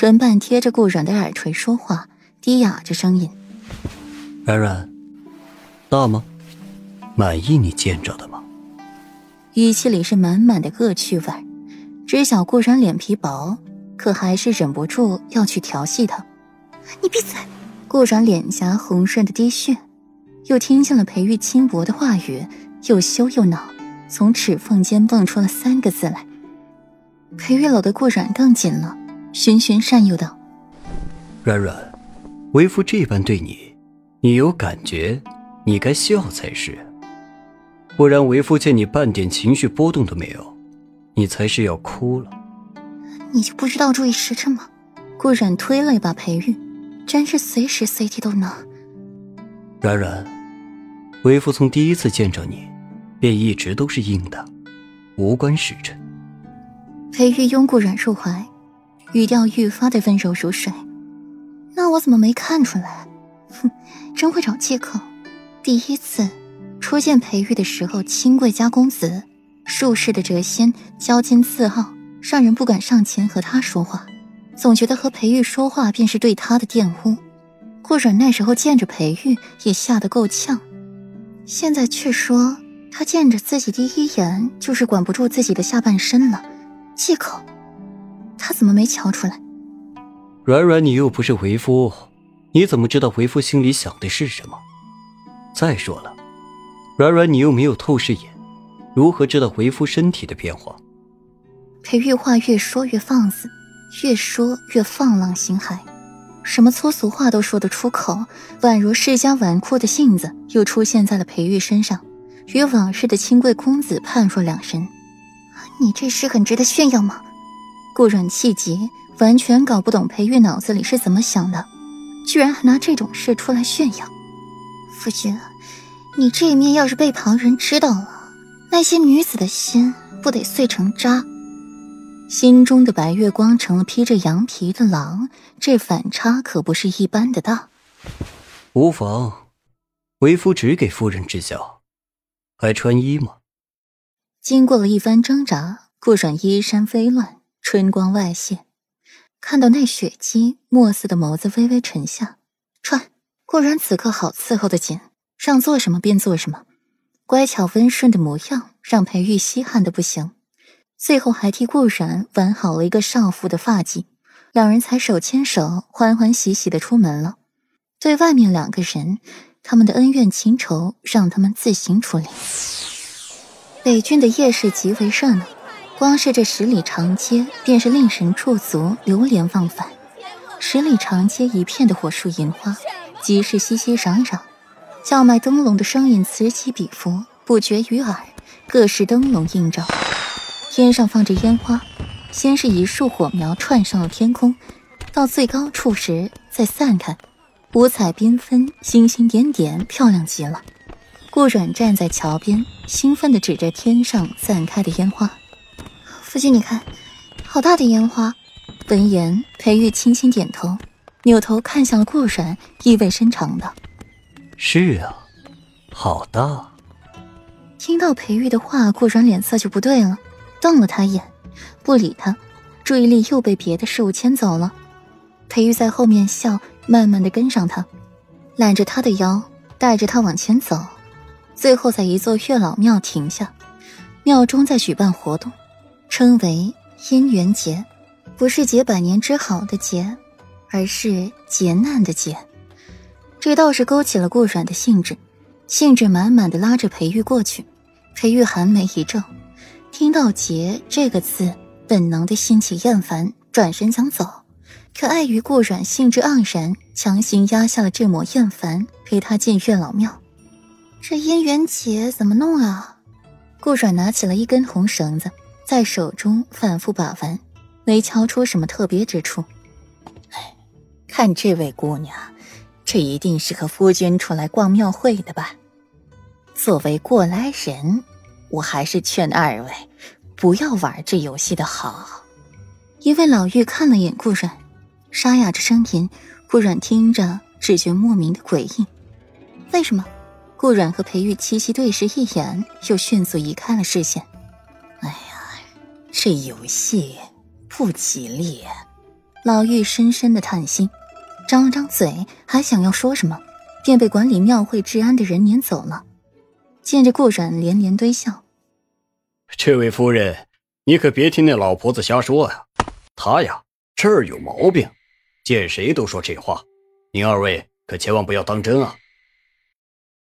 唇瓣贴着顾软的耳垂说话，低哑着声音：“软软，大吗？满意你见着的吗？”语气里是满满的恶趣味。知晓顾软脸皮薄，可还是忍不住要去调戏他。你闭嘴！顾软脸颊红润的滴血，又听见了裴玉轻薄的话语，又羞又恼，从齿缝间蹦出了三个字来。裴玉搂得顾软更紧了，循循善诱道：“软软，为夫这般对你，你有感觉，你该笑才是。不然为夫见你半点情绪波动都没有，你才是要哭了。你就不知道注意时辰吗？”顾染推了一把裴玉。真是随时随地都能。软软，为夫从第一次见着你，便一直都是硬的，无关时辰。裴玉拥顾染入怀，语调愈发的温柔如水。那我怎么没看出来？哼，真会找借口。第一次初见裴玉的时候，清贵家公子，术士的谪仙，骄矜自傲，让人不敢上前和他说话。总觉得和裴玉说话便是对他的玷污。顾软那时候见着裴玉也吓得够呛，现在却说他见着自己第一眼就是管不住自己的下半身了，借口。他怎么没瞧出来？软软，你又不是为夫，你怎么知道为夫心里想的是什么？再说了，软软，你又没有透视眼，如何知道为夫身体的变化？裴玉话越说越放肆。越说越放浪形骸，什么粗俗话都说得出口，宛如世家纨绔的性子又出现在了裴玉身上，与往日的清贵公子判若两人。你这是很值得炫耀吗？顾软气急，完全搞不懂裴玉脑子里是怎么想的，居然还拿这种事出来炫耀。夫君，你这一面要是被旁人知道了，那些女子的心不得碎成渣？心中的白月光成了披着羊皮的狼，这反差可不是一般的大。无妨，为夫只给夫人治教，还穿衣吗？经过了一番挣扎，顾软衣衫飞乱，春光外泄。看到那血姬，墨色的眸子微微沉下。穿。顾然此刻好伺候的紧，让做什么便做什么，乖巧温顺的模样让裴玉稀罕的不行。最后还替顾然挽好了一个少妇的发髻，两人才手牵手，欢欢喜喜的出门了。对外面两个人，他们的恩怨情仇让他们自行处理。北郡的夜市极为热闹，光是这十里长街便是令神驻足流连忘返。十里长街一片的火树银花，集市熙熙攘攘，叫卖灯笼的声音此起彼伏，不绝于耳。各式灯笼映照。天上放着烟花，先是一束火苗窜上了天空，到最高处时再散开，五彩缤纷，星星点点，漂亮极了。顾软站在桥边，兴奋地指着天上散开的烟花：“夫君，你看，好大的烟花！”闻言，裴玉轻轻点头，扭头看向了顾然，意味深长的：“是啊，好大。”听到裴玉的话，顾然脸色就不对了。瞪了他一眼，不理他，注意力又被别的事物牵走了。裴玉在后面笑，慢慢的跟上他，揽着他的腰，带着他往前走。最后在一座月老庙停下，庙中在举办活动，称为姻缘节，不是结百年之好的结，而是劫难的劫。这倒是勾起了顾软的兴致，兴致满满的拉着裴玉过去。裴玉寒眉一皱。听到“劫”这个字，本能的兴起厌烦，转身想走，可碍于顾软兴致盎然，强行压下了这抹厌烦，陪他进月老庙。这姻缘结怎么弄啊？顾软拿起了一根红绳子，在手中反复把玩，没瞧出什么特别之处。哎，看这位姑娘，这一定是和夫君出来逛庙会的吧？作为过来人。我还是劝二位不要玩这游戏的好。一位老妪看了眼顾软，沙哑着声音，顾软听着只觉莫名的诡异。为什么？顾软和裴玉七夕对视一眼，又迅速移开了视线。这游戏不吉利。老妪深深的叹息，张了张嘴还想要说什么，便被管理庙会治安的人撵走了。见着顾阮连连堆笑：“这位夫人，你可别听那老婆子瞎说啊！她呀，这儿有毛病，见谁都说这话，您二位可千万不要当真啊！”